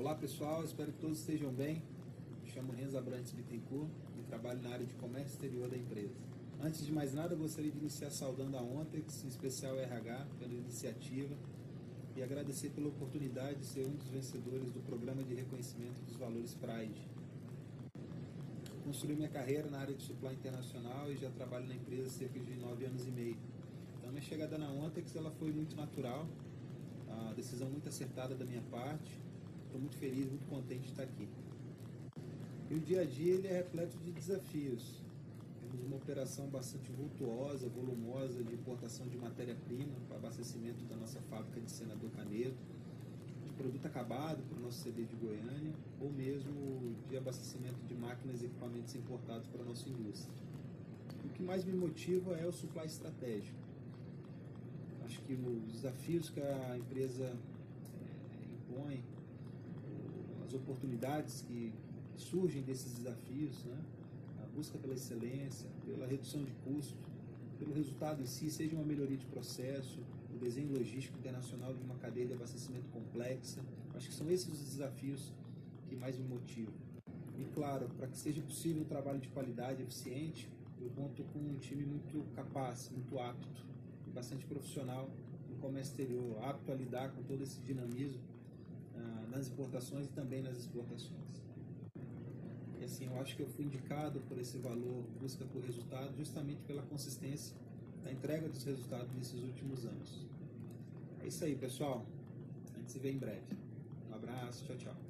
Olá pessoal, espero que todos estejam bem. Me chamo Renzo Abrantes Bittencourt e trabalho na área de comércio exterior da empresa. Antes de mais nada, gostaria de iniciar saudando a Ontex, em especial a RH, pela iniciativa e agradecer pela oportunidade de ser um dos vencedores do programa de reconhecimento dos valores Pride. Construí minha carreira na área de supply internacional e já trabalho na empresa há cerca de nove anos e meio. Então, minha chegada na Ontex ela foi muito natural, a decisão muito acertada da minha parte. Estou muito feliz, muito contente de estar aqui. E o dia a dia ele é repleto de desafios. Temos uma operação bastante vultuosa, volumosa de importação de matéria-prima para abastecimento da nossa fábrica de Senador Canedo, de produto acabado para o nosso CD de Goiânia, ou mesmo de abastecimento de máquinas e equipamentos importados para a nossa indústria. O que mais me motiva é o supply estratégico. Acho que os desafios que a empresa é, impõe, as oportunidades que surgem desses desafios, né? a busca pela excelência, pela redução de custos, pelo resultado em si, seja uma melhoria de processo, o desenho logístico internacional de uma cadeia de abastecimento complexa. Acho que são esses os desafios que mais me motivam. E claro, para que seja possível um trabalho de qualidade eficiente, eu conto com um time muito capaz, muito apto bastante profissional no comércio exterior, apto a lidar com todo esse dinamismo nas importações e também nas exportações. E assim, eu acho que eu fui indicado por esse valor busca por resultado justamente pela consistência da entrega dos resultados nesses últimos anos. É isso aí, pessoal. A gente se vê em breve. Um abraço, tchau, tchau.